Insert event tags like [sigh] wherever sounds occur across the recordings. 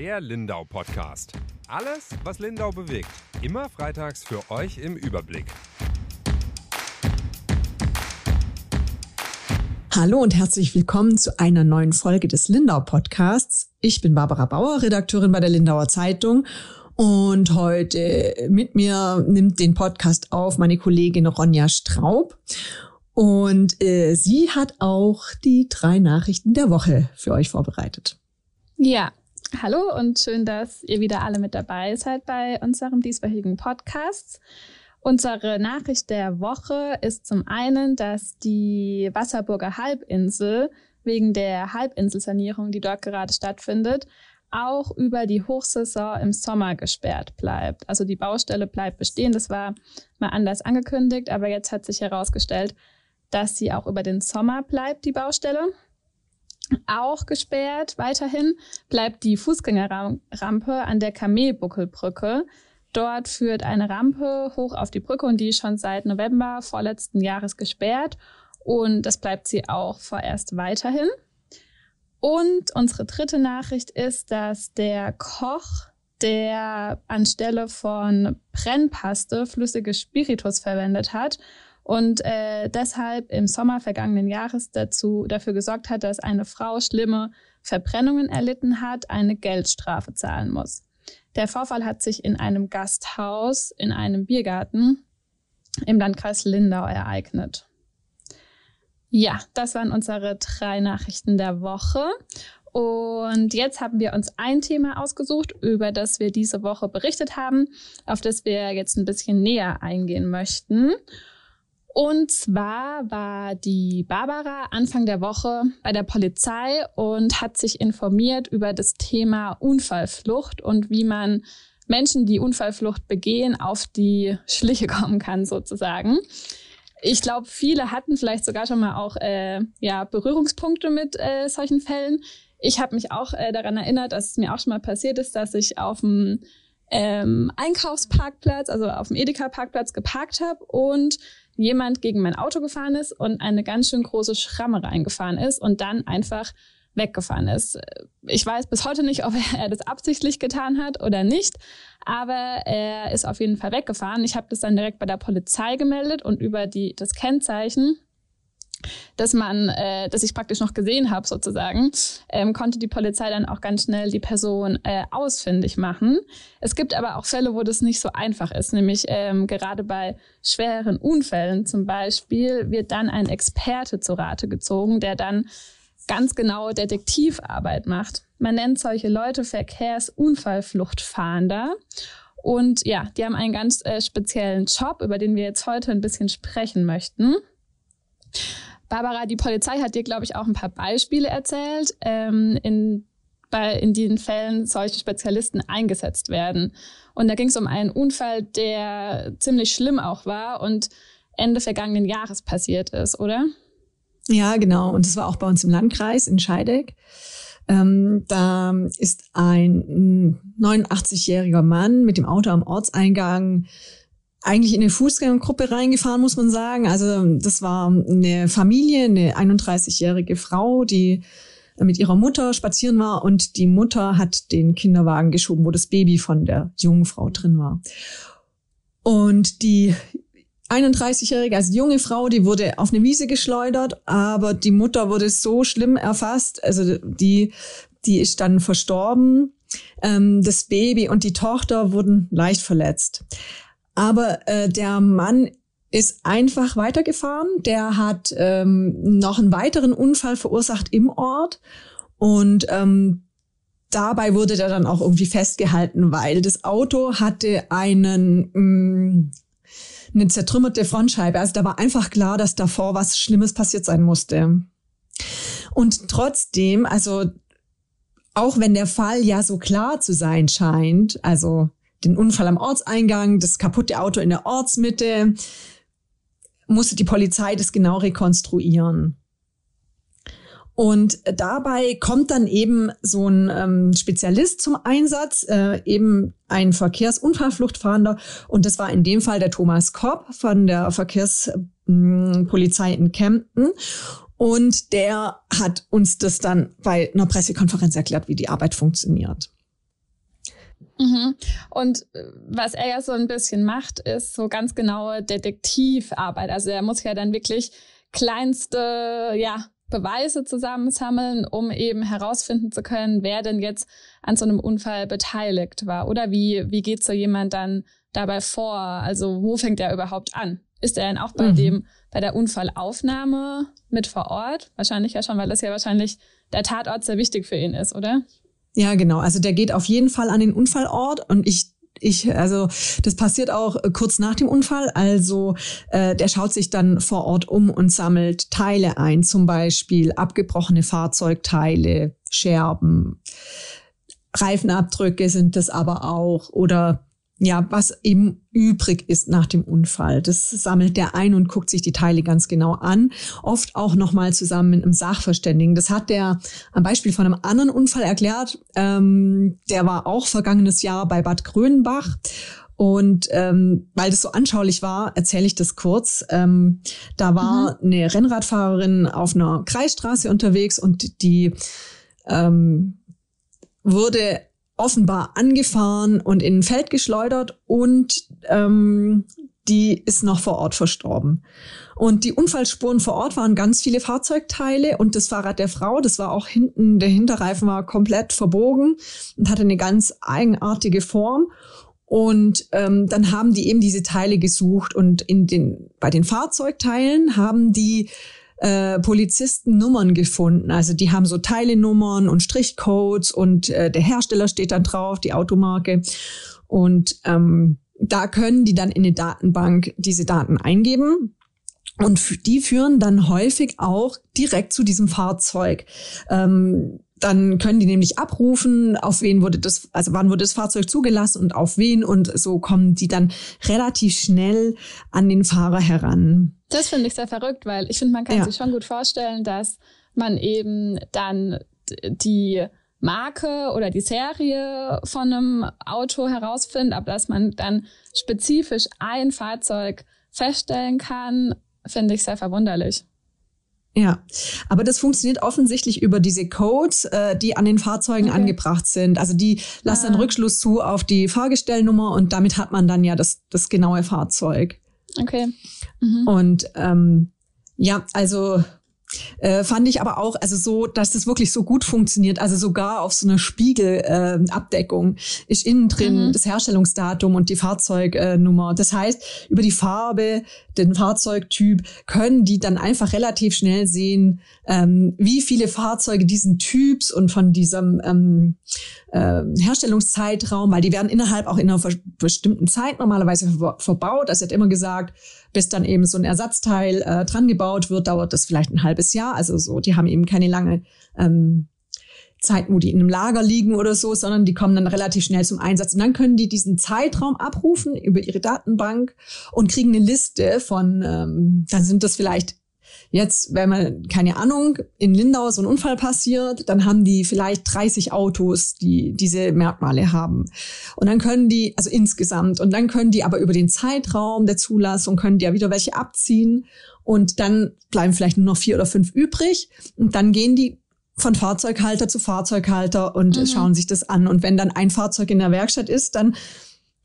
Der Lindau Podcast. Alles, was Lindau bewegt. Immer freitags für euch im Überblick. Hallo und herzlich willkommen zu einer neuen Folge des Lindau Podcasts. Ich bin Barbara Bauer, Redakteurin bei der Lindauer Zeitung. Und heute mit mir nimmt den Podcast auf meine Kollegin Ronja Straub. Und äh, sie hat auch die drei Nachrichten der Woche für euch vorbereitet. Ja, hallo und schön, dass ihr wieder alle mit dabei seid bei unserem dieswöchigen Podcast. Unsere Nachricht der Woche ist zum einen, dass die Wasserburger Halbinsel wegen der Halbinselsanierung, die dort gerade stattfindet, auch über die Hochsaison im Sommer gesperrt bleibt. Also die Baustelle bleibt bestehen. Das war mal anders angekündigt, aber jetzt hat sich herausgestellt, dass sie auch über den Sommer bleibt, die Baustelle auch gesperrt. Weiterhin bleibt die Fußgängerrampe an der Kamelbuckelbrücke. Dort führt eine Rampe hoch auf die Brücke und die ist schon seit November vorletzten Jahres gesperrt. Und das bleibt sie auch vorerst weiterhin. Und unsere dritte Nachricht ist, dass der Koch, der anstelle von Brennpaste flüssige Spiritus verwendet hat, und äh, deshalb im Sommer vergangenen Jahres dazu dafür gesorgt hat, dass eine Frau schlimme Verbrennungen erlitten hat, eine Geldstrafe zahlen muss. Der Vorfall hat sich in einem Gasthaus in einem Biergarten im Landkreis Lindau ereignet. Ja, das waren unsere drei Nachrichten der Woche. Und jetzt haben wir uns ein Thema ausgesucht, über das wir diese Woche berichtet haben, auf das wir jetzt ein bisschen näher eingehen möchten. Und zwar war die Barbara Anfang der Woche bei der Polizei und hat sich informiert über das Thema Unfallflucht und wie man Menschen, die Unfallflucht begehen, auf die Schliche kommen kann sozusagen. Ich glaube, viele hatten vielleicht sogar schon mal auch äh, ja, Berührungspunkte mit äh, solchen Fällen. Ich habe mich auch äh, daran erinnert, dass es mir auch schon mal passiert ist, dass ich auf dem ähm, Einkaufsparkplatz, also auf dem Edeka-Parkplatz geparkt habe und jemand gegen mein Auto gefahren ist und eine ganz schön große Schramme reingefahren ist und dann einfach weggefahren ist. Ich weiß bis heute nicht, ob [laughs] er das absichtlich getan hat oder nicht, aber er ist auf jeden Fall weggefahren. Ich habe das dann direkt bei der Polizei gemeldet und über die, das Kennzeichen dass man, äh, dass ich praktisch noch gesehen habe sozusagen, ähm, konnte die Polizei dann auch ganz schnell die Person äh, ausfindig machen. Es gibt aber auch Fälle, wo das nicht so einfach ist, nämlich ähm, gerade bei schweren Unfällen zum Beispiel wird dann ein Experte zu Rate gezogen, der dann ganz genau Detektivarbeit macht. Man nennt solche Leute Verkehrsunfallfluchtfahnder. Und ja, die haben einen ganz äh, speziellen Job, über den wir jetzt heute ein bisschen sprechen möchten. Barbara, die Polizei hat dir, glaube ich, auch ein paar Beispiele erzählt, ähm, in, bei, in denen Fällen solche Spezialisten eingesetzt werden. Und da ging es um einen Unfall, der ziemlich schlimm auch war und Ende vergangenen Jahres passiert ist, oder? Ja, genau. Und das war auch bei uns im Landkreis in Scheideck. Ähm, da ist ein 89-jähriger Mann mit dem Auto am Ortseingang eigentlich in eine Fußgängergruppe reingefahren, muss man sagen. Also das war eine Familie, eine 31-jährige Frau, die mit ihrer Mutter spazieren war und die Mutter hat den Kinderwagen geschoben, wo das Baby von der jungen Frau drin war. Und die 31-jährige, also junge Frau, die wurde auf eine Wiese geschleudert, aber die Mutter wurde so schlimm erfasst, also die, die ist dann verstorben. Ähm, das Baby und die Tochter wurden leicht verletzt. Aber äh, der Mann ist einfach weitergefahren. Der hat ähm, noch einen weiteren Unfall verursacht im Ort und ähm, dabei wurde der dann auch irgendwie festgehalten, weil das Auto hatte einen mh, mm, eine zertrümmerte Frontscheibe. Also da war einfach klar, dass davor was Schlimmes passiert sein musste. Und trotzdem, also auch wenn der Fall ja so klar zu sein scheint, also den Unfall am Ortseingang, das kaputte Auto in der Ortsmitte, musste die Polizei das genau rekonstruieren. Und dabei kommt dann eben so ein ähm, Spezialist zum Einsatz, äh, eben ein Verkehrsunfallfluchtfahnder. Und das war in dem Fall der Thomas Kopp von der Verkehrspolizei in Kempten. Und der hat uns das dann bei einer Pressekonferenz erklärt, wie die Arbeit funktioniert. Mhm. Und äh, was er ja so ein bisschen macht, ist so ganz genaue Detektivarbeit. Also er muss ja dann wirklich kleinste, ja, Beweise zusammensammeln, um eben herausfinden zu können, wer denn jetzt an so einem Unfall beteiligt war. Oder wie, wie geht so jemand dann dabei vor? Also wo fängt er überhaupt an? Ist er denn auch bei mhm. dem, bei der Unfallaufnahme mit vor Ort? Wahrscheinlich ja schon, weil das ja wahrscheinlich der Tatort sehr wichtig für ihn ist, oder? Ja, genau. Also der geht auf jeden Fall an den Unfallort und ich ich, also das passiert auch äh, kurz nach dem Unfall. Also äh, der schaut sich dann vor Ort um und sammelt Teile ein, zum Beispiel abgebrochene Fahrzeugteile, Scherben, Reifenabdrücke sind das aber auch oder ja, was eben übrig ist nach dem Unfall. Das sammelt der ein und guckt sich die Teile ganz genau an. Oft auch nochmal zusammen mit einem Sachverständigen. Das hat der am Beispiel von einem anderen Unfall erklärt. Ähm, der war auch vergangenes Jahr bei Bad Grönbach. Und ähm, weil das so anschaulich war, erzähle ich das kurz. Ähm, da war mhm. eine Rennradfahrerin auf einer Kreisstraße unterwegs und die ähm, wurde offenbar angefahren und in ein Feld geschleudert und ähm, die ist noch vor Ort verstorben. Und die Unfallspuren vor Ort waren ganz viele Fahrzeugteile und das Fahrrad der Frau, das war auch hinten, der Hinterreifen war komplett verbogen und hatte eine ganz eigenartige Form. Und ähm, dann haben die eben diese Teile gesucht und in den, bei den Fahrzeugteilen haben die äh, Polizisten Nummern gefunden. Also die haben so Teilenummern und Strichcodes und äh, der Hersteller steht dann drauf, die Automarke. Und ähm, da können die dann in eine Datenbank diese Daten eingeben. Und die führen dann häufig auch direkt zu diesem Fahrzeug. Ähm, dann können die nämlich abrufen, auf wen wurde das, also wann wurde das Fahrzeug zugelassen und auf wen und so kommen die dann relativ schnell an den Fahrer heran. Das finde ich sehr verrückt, weil ich finde, man kann ja. sich schon gut vorstellen, dass man eben dann die Marke oder die Serie von einem Auto herausfindet, aber dass man dann spezifisch ein Fahrzeug feststellen kann, finde ich sehr verwunderlich. Ja, aber das funktioniert offensichtlich über diese Codes, äh, die an den Fahrzeugen okay. angebracht sind. Also die lassen ah. dann Rückschluss zu auf die Fahrgestellnummer und damit hat man dann ja das, das genaue Fahrzeug. Okay. Mhm. Und ähm, ja, also äh, fand ich aber auch, also so, dass das wirklich so gut funktioniert. Also sogar auf so einer Spiegelabdeckung äh, ist innen drin mhm. das Herstellungsdatum und die Fahrzeugnummer. Das heißt, über die Farbe, den Fahrzeugtyp können die dann einfach relativ schnell sehen, ähm, wie viele Fahrzeuge diesen Typs und von diesem ähm, äh, Herstellungszeitraum, weil die werden innerhalb auch in einer bestimmten Zeit normalerweise verbaut. Also er hat immer gesagt, bis dann eben so ein Ersatzteil äh, dran gebaut wird, dauert das vielleicht ein halbes Jahr. Also so, die haben eben keine lange ähm, Zeit, wo die in einem Lager liegen oder so, sondern die kommen dann relativ schnell zum Einsatz. Und dann können die diesen Zeitraum abrufen über ihre Datenbank und kriegen eine Liste von, ähm, dann sind das vielleicht Jetzt, wenn man, keine Ahnung, in Lindau so ein Unfall passiert, dann haben die vielleicht 30 Autos, die diese Merkmale haben. Und dann können die, also insgesamt, und dann können die aber über den Zeitraum der Zulassung, können die ja wieder welche abziehen. Und dann bleiben vielleicht nur noch vier oder fünf übrig. Und dann gehen die von Fahrzeughalter zu Fahrzeughalter und mhm. schauen sich das an. Und wenn dann ein Fahrzeug in der Werkstatt ist, dann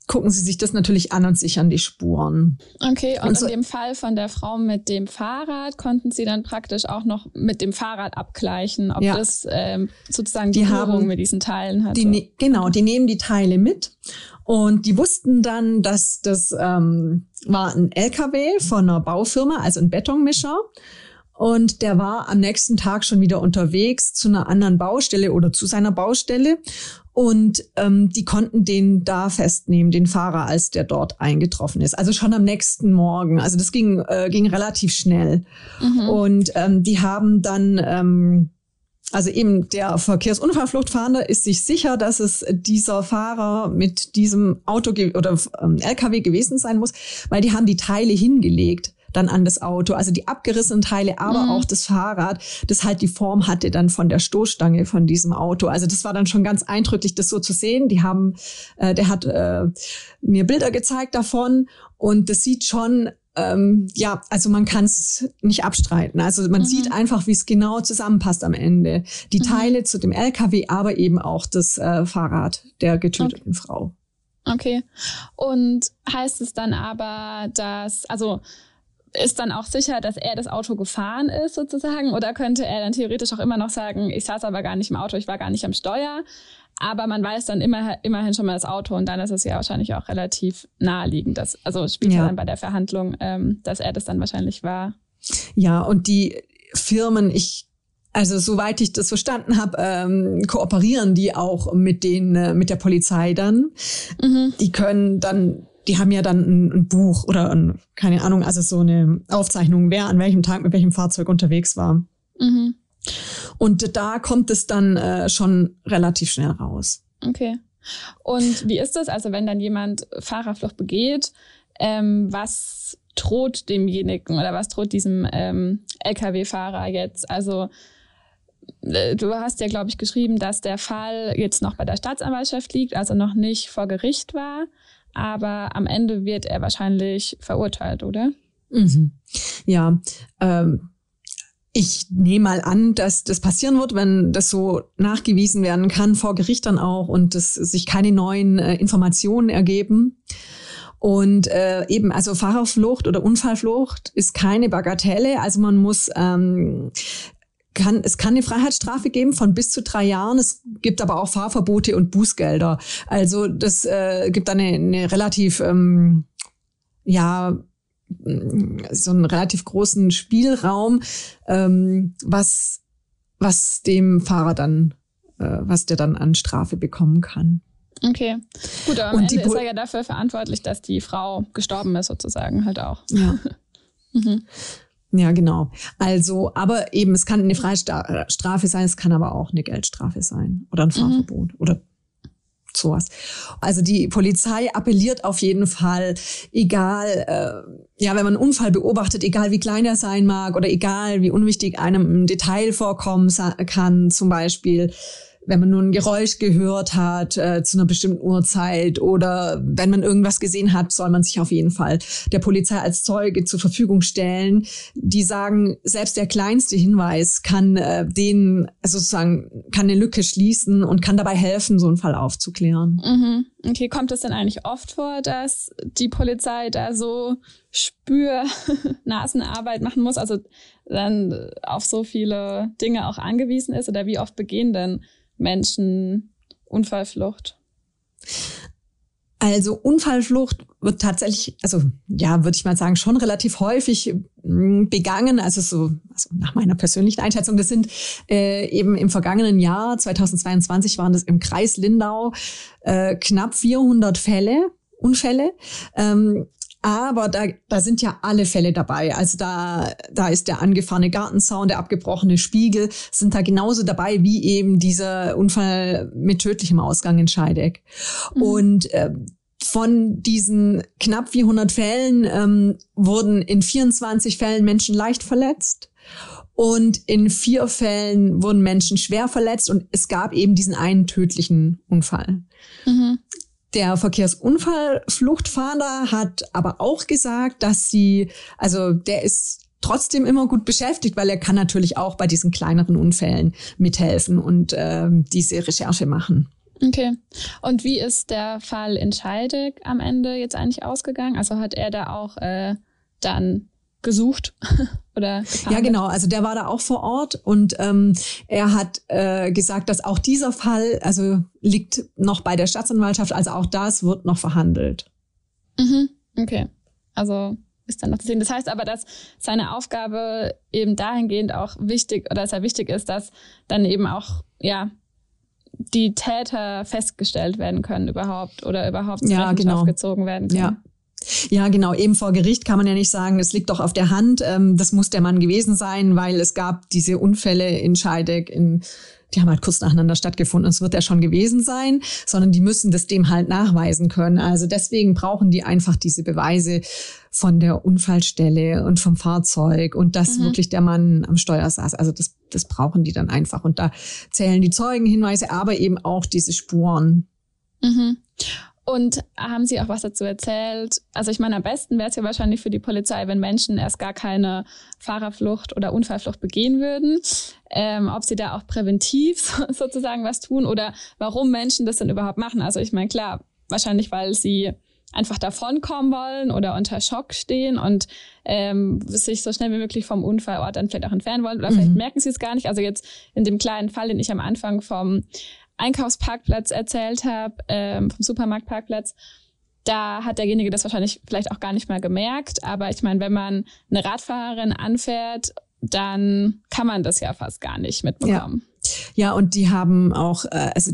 gucken sie sich das natürlich an und sichern die Spuren. Okay, und, und so in dem Fall von der Frau mit dem Fahrrad konnten sie dann praktisch auch noch mit dem Fahrrad abgleichen, ob ja. das ähm, sozusagen die, die Berührung mit diesen Teilen hat. Die, ne-, genau, die nehmen die Teile mit und die wussten dann, dass das ähm, war ein LKW von einer Baufirma, also ein Betonmischer. Und der war am nächsten Tag schon wieder unterwegs zu einer anderen Baustelle oder zu seiner Baustelle. Und ähm, die konnten den da festnehmen, den Fahrer, als der dort eingetroffen ist. Also schon am nächsten Morgen. Also das ging, äh, ging relativ schnell. Mhm. Und ähm, die haben dann, ähm, also eben der Verkehrsunfallfluchtfahnder ist sich sicher, dass es dieser Fahrer mit diesem Auto oder ähm, LKW gewesen sein muss, weil die haben die Teile hingelegt dann an das Auto. Also die abgerissenen Teile, aber mhm. auch das Fahrrad, das halt die Form hatte dann von der Stoßstange von diesem Auto. Also das war dann schon ganz eindrücklich, das so zu sehen. Die haben, äh, der hat äh, mir Bilder gezeigt davon und das sieht schon ähm, ja, also man kann es nicht abstreiten. Also man mhm. sieht einfach, wie es genau zusammenpasst am Ende. Die mhm. Teile zu dem LKW, aber eben auch das äh, Fahrrad der getöteten okay. Frau. Okay. Und heißt es dann aber, dass, also ist dann auch sicher, dass er das Auto gefahren ist sozusagen? Oder könnte er dann theoretisch auch immer noch sagen, ich saß aber gar nicht im Auto, ich war gar nicht am Steuer? Aber man weiß dann immer, immerhin schon mal das Auto und dann ist es ja wahrscheinlich auch relativ naheliegend. Dass, also spielt ja. dann bei der Verhandlung, ähm, dass er das dann wahrscheinlich war. Ja, und die Firmen, ich also soweit ich das verstanden habe, ähm, kooperieren die auch mit den äh, mit der Polizei dann. Mhm. Die können dann, die haben ja dann ein, ein, Buch oder ein, keine Ahnung, also so eine Aufzeichnung, wer an welchem Tag mit welchem Fahrzeug unterwegs war. Mhm. Und da kommt es dann äh, schon relativ schnell raus. Okay. Und wie ist das? Also wenn dann jemand Fahrerflucht begeht, ähm, was droht demjenigen oder was droht diesem ähm, Lkw-Fahrer jetzt? Also äh, du hast ja, glaube ich, geschrieben, dass der Fall jetzt noch bei der Staatsanwaltschaft liegt, also noch nicht vor Gericht war, aber am Ende wird er wahrscheinlich verurteilt, oder? Mhm. Ja, ähm, ich nehme mal an, dass das passieren wird, wenn das so nachgewiesen werden kann, vor Gericht dann auch und es sich keine neuen äh, Informationen ergeben. Und äh, eben, also Fahrerflucht oder Unfallflucht ist keine Bagatelle. Also man muss ähm, kann, es kann eine Freiheitsstrafe geben von bis zu drei Jahren. Es gibt aber auch Fahrverbote und Bußgelder. Also das äh, gibt eine, eine relativ ähm, ja so einen relativ großen Spielraum, ähm, was, was dem Fahrer dann, äh, was der dann an Strafe bekommen kann. Okay. Gut, aber am Und Ende ist er ja dafür verantwortlich, dass die Frau gestorben ist, sozusagen halt auch. Ja. [laughs] mhm. Ja, genau. Also, aber eben, es kann eine Freistrafe sein, es kann aber auch eine Geldstrafe sein oder ein mhm. Fahrverbot mhm. oder sowas. Also die Polizei appelliert auf jeden Fall, egal, äh, ja, wenn man einen Unfall beobachtet, egal wie klein er sein mag oder egal wie unwichtig einem ein Detail vorkommen kann, zum Beispiel, wenn man nur ein Geräusch gehört hat äh, zu einer bestimmten Uhrzeit oder wenn man irgendwas gesehen hat, soll man sich auf jeden Fall der Polizei als Zeuge zur Verfügung stellen. Die sagen, selbst der kleinste Hinweis kann äh, den also sozusagen kann eine Lücke schließen und kann dabei helfen, so einen Fall aufzuklären. Mhm. Okay, kommt es denn eigentlich oft vor, dass die Polizei da so Spür-Nasenarbeit [laughs] machen muss, also dann auf so viele Dinge auch angewiesen ist? Oder wie oft begehen denn Menschen Unfallflucht? Also Unfallflucht wird tatsächlich, also ja, würde ich mal sagen, schon relativ häufig hm, begangen. Also so, also nach meiner persönlichen Einschätzung, das sind äh, eben im vergangenen Jahr 2022 waren das im Kreis Lindau äh, knapp 400 Fälle, Unfälle. Ähm, aber da, da sind ja alle Fälle dabei. Also da, da ist der angefahrene Gartenzaun, der abgebrochene Spiegel, sind da genauso dabei wie eben dieser Unfall mit tödlichem Ausgang in Scheideck. Mhm. Und äh, von diesen knapp 400 Fällen ähm, wurden in 24 Fällen Menschen leicht verletzt. Und in vier Fällen wurden Menschen schwer verletzt und es gab eben diesen einen tödlichen Unfall. Mhm. Der Verkehrsunfallfluchtfahnder hat aber auch gesagt, dass sie, also der ist trotzdem immer gut beschäftigt, weil er kann natürlich auch bei diesen kleineren Unfällen mithelfen und äh, diese Recherche machen. Okay. Und wie ist der Fall in Scheidegg am Ende jetzt eigentlich ausgegangen? Also hat er da auch äh, dann gesucht [laughs] oder? Ja, genau. Also der war da auch vor Ort und ähm, er hat äh, gesagt, dass auch dieser Fall also liegt noch bei der Staatsanwaltschaft. Also auch das wird noch verhandelt. Mhm. Okay. Also ist dann noch zu sehen. Das heißt aber, dass seine Aufgabe eben dahingehend auch wichtig oder sehr wichtig ist, dass dann eben auch ja die Täter festgestellt werden können überhaupt oder überhaupt ja, genau. gezogen werden können. Ja. Ja, genau. Eben vor Gericht kann man ja nicht sagen, es liegt doch auf der Hand. Ähm, das muss der Mann gewesen sein, weil es gab diese Unfälle in Scheidegg, in, die haben halt kurz nacheinander stattgefunden. Es wird er schon gewesen sein, sondern die müssen das dem halt nachweisen können. Also deswegen brauchen die einfach diese Beweise von der Unfallstelle und vom Fahrzeug und dass mhm. wirklich der Mann am Steuer saß. Also das, das brauchen die dann einfach. Und da zählen die Zeugenhinweise, aber eben auch diese Spuren. Mhm. Und haben Sie auch was dazu erzählt? Also ich meine, am besten wäre es ja wahrscheinlich für die Polizei, wenn Menschen erst gar keine Fahrerflucht oder Unfallflucht begehen würden. Ähm, ob sie da auch präventiv [laughs] sozusagen was tun oder warum Menschen das denn überhaupt machen. Also ich meine, klar, wahrscheinlich, weil sie einfach davonkommen wollen oder unter Schock stehen und ähm, sich so schnell wie möglich vom Unfallort dann vielleicht auch entfernen wollen. Oder mhm. vielleicht merken sie es gar nicht. Also jetzt in dem kleinen Fall, den ich am Anfang vom Einkaufsparkplatz erzählt habe, ähm, vom Supermarktparkplatz, da hat derjenige das wahrscheinlich vielleicht auch gar nicht mal gemerkt. Aber ich meine, wenn man eine Radfahrerin anfährt, dann kann man das ja fast gar nicht mitbekommen. Ja, ja und die haben auch, äh, also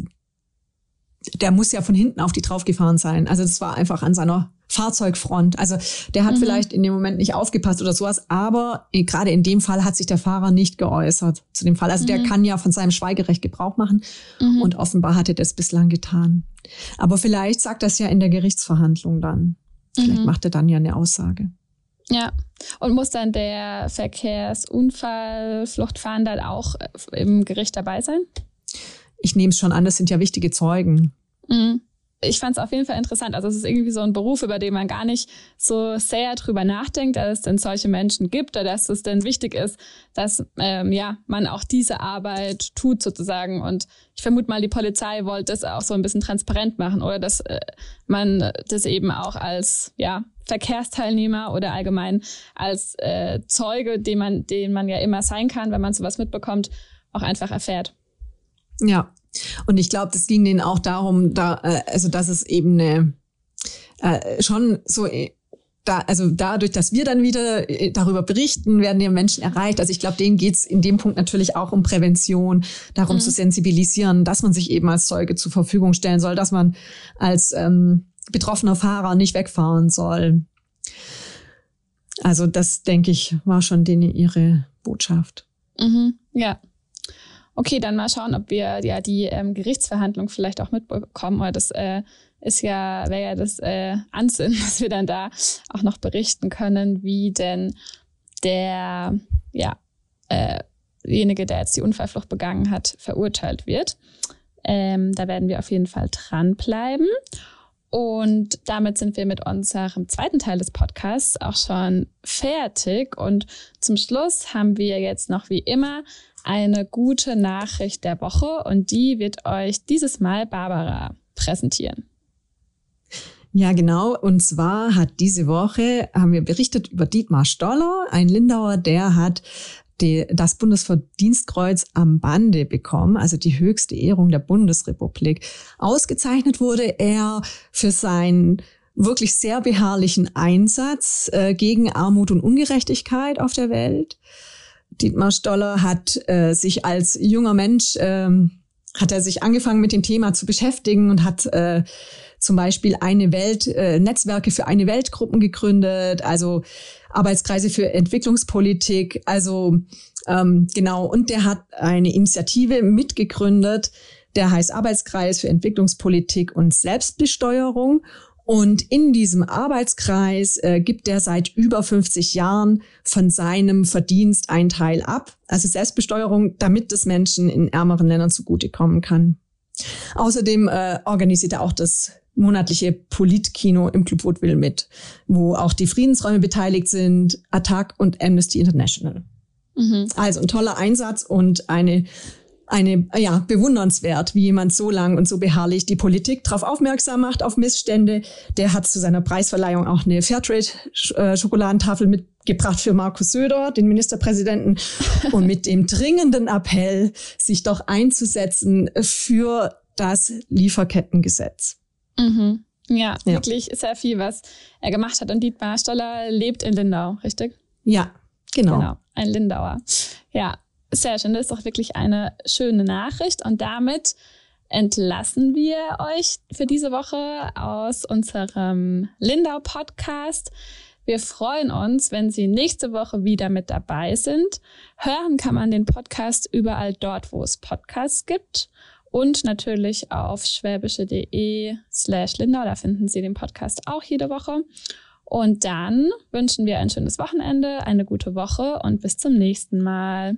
der muss ja von hinten auf die draufgefahren sein. Also das war einfach an seiner Fahrzeugfront. Also der hat mhm. vielleicht in dem Moment nicht aufgepasst oder sowas, aber gerade in dem Fall hat sich der Fahrer nicht geäußert zu dem Fall. Also mhm. der kann ja von seinem Schweigerecht Gebrauch machen mhm. und offenbar hat er das bislang getan. Aber vielleicht sagt das ja in der Gerichtsverhandlung dann. Vielleicht mhm. macht er dann ja eine Aussage. Ja, und muss dann der Verkehrsunfallfluchtfahnder auch im Gericht dabei sein? Ich nehme es schon an, das sind ja wichtige Zeugen. Mhm ich fand es auf jeden Fall interessant. Also es ist irgendwie so ein Beruf, über den man gar nicht so sehr drüber nachdenkt, dass es denn solche Menschen gibt oder dass es denn wichtig ist, dass ähm, ja man auch diese Arbeit tut sozusagen. Und ich vermute mal, die Polizei wollte es auch so ein bisschen transparent machen oder dass äh, man das eben auch als ja Verkehrsteilnehmer oder allgemein als äh, Zeuge, den man, den man ja immer sein kann, wenn man sowas mitbekommt, auch einfach erfährt. Ja, und ich glaube, das ging denen auch darum, da, äh, also dass es eben eine äh, schon so äh, da, also dadurch, dass wir dann wieder äh, darüber berichten, werden die Menschen erreicht. Also ich glaube, denen geht's in dem Punkt natürlich auch um Prävention, darum mhm. zu sensibilisieren, dass man sich eben als Zeuge zur Verfügung stellen soll, dass man als ähm, betroffener Fahrer nicht wegfahren soll. Also das, denke ich, war schon denen ihre Botschaft. Mhm, ja. Okay, dann mal schauen, ob wir ja die ähm, Gerichtsverhandlung vielleicht auch mitbekommen. Oder das äh, ist ja, wäre ja das äh, Ansinnen, [laughs] dass wir dann da auch noch berichten können, wie denn der, ja, äh, derjenige, der jetzt die Unfallflucht begangen hat, verurteilt wird. Ähm, da werden wir auf jeden Fall dranbleiben. Und damit sind wir mit unserem zweiten Teil des Podcasts auch schon fertig. Und zum Schluss haben wir jetzt noch wie immer eine gute Nachricht der Woche und die wird euch dieses Mal Barbara präsentieren. Ja, genau. Und zwar hat diese Woche, haben wir berichtet über Dietmar Stoller, ein Lindauer, der hat die, das Bundesverdienstkreuz am Bande bekommen, also die höchste Ehrung der Bundesrepublik. Ausgezeichnet wurde er für seinen wirklich sehr beharrlichen Einsatz äh, gegen Armut und Ungerechtigkeit auf der Welt. Dietmar Stoller hat äh, sich als junger Mensch, ähm, hat er sich angefangen mit dem Thema zu beschäftigen und hat äh, zum Beispiel eine Welt, äh, Netzwerke für eine Weltgruppen gegründet, also Arbeitskreise für Entwicklungspolitik, also ähm, genau, und der hat eine Initiative mitgegründet, der heißt Arbeitskreis für Entwicklungspolitik und Selbstbesteuerung. Und in diesem Arbeitskreis äh, gibt er seit über 50 Jahren von seinem Verdienst einen Teil ab, also Selbstbesteuerung, damit es Menschen in ärmeren Ländern zugutekommen kann. Außerdem äh, organisiert er auch das monatliche Politkino im Club Woodville mit, wo auch die Friedensräume beteiligt sind, Attac und Amnesty International. Mhm. Also ein toller Einsatz und eine eine, ja, bewundernswert, wie jemand so lang und so beharrlich die Politik darauf aufmerksam macht, auf Missstände. Der hat zu seiner Preisverleihung auch eine Fairtrade-Schokoladentafel mitgebracht für Markus Söder, den Ministerpräsidenten, [laughs] und mit dem dringenden Appell, sich doch einzusetzen für das Lieferkettengesetz. Mhm. Ja, ja, wirklich sehr viel, was er gemacht hat. Und Dietmar Stoller lebt in Lindau, richtig? Ja, genau. Genau, ein Lindauer. Ja, sehr schön. Das ist doch wirklich eine schöne Nachricht. Und damit entlassen wir euch für diese Woche aus unserem Lindau-Podcast. Wir freuen uns, wenn Sie nächste Woche wieder mit dabei sind. Hören kann man den Podcast überall dort, wo es Podcasts gibt. Und natürlich auf schwäbische.de slash Lindau. Da finden Sie den Podcast auch jede Woche. Und dann wünschen wir ein schönes Wochenende, eine gute Woche und bis zum nächsten Mal.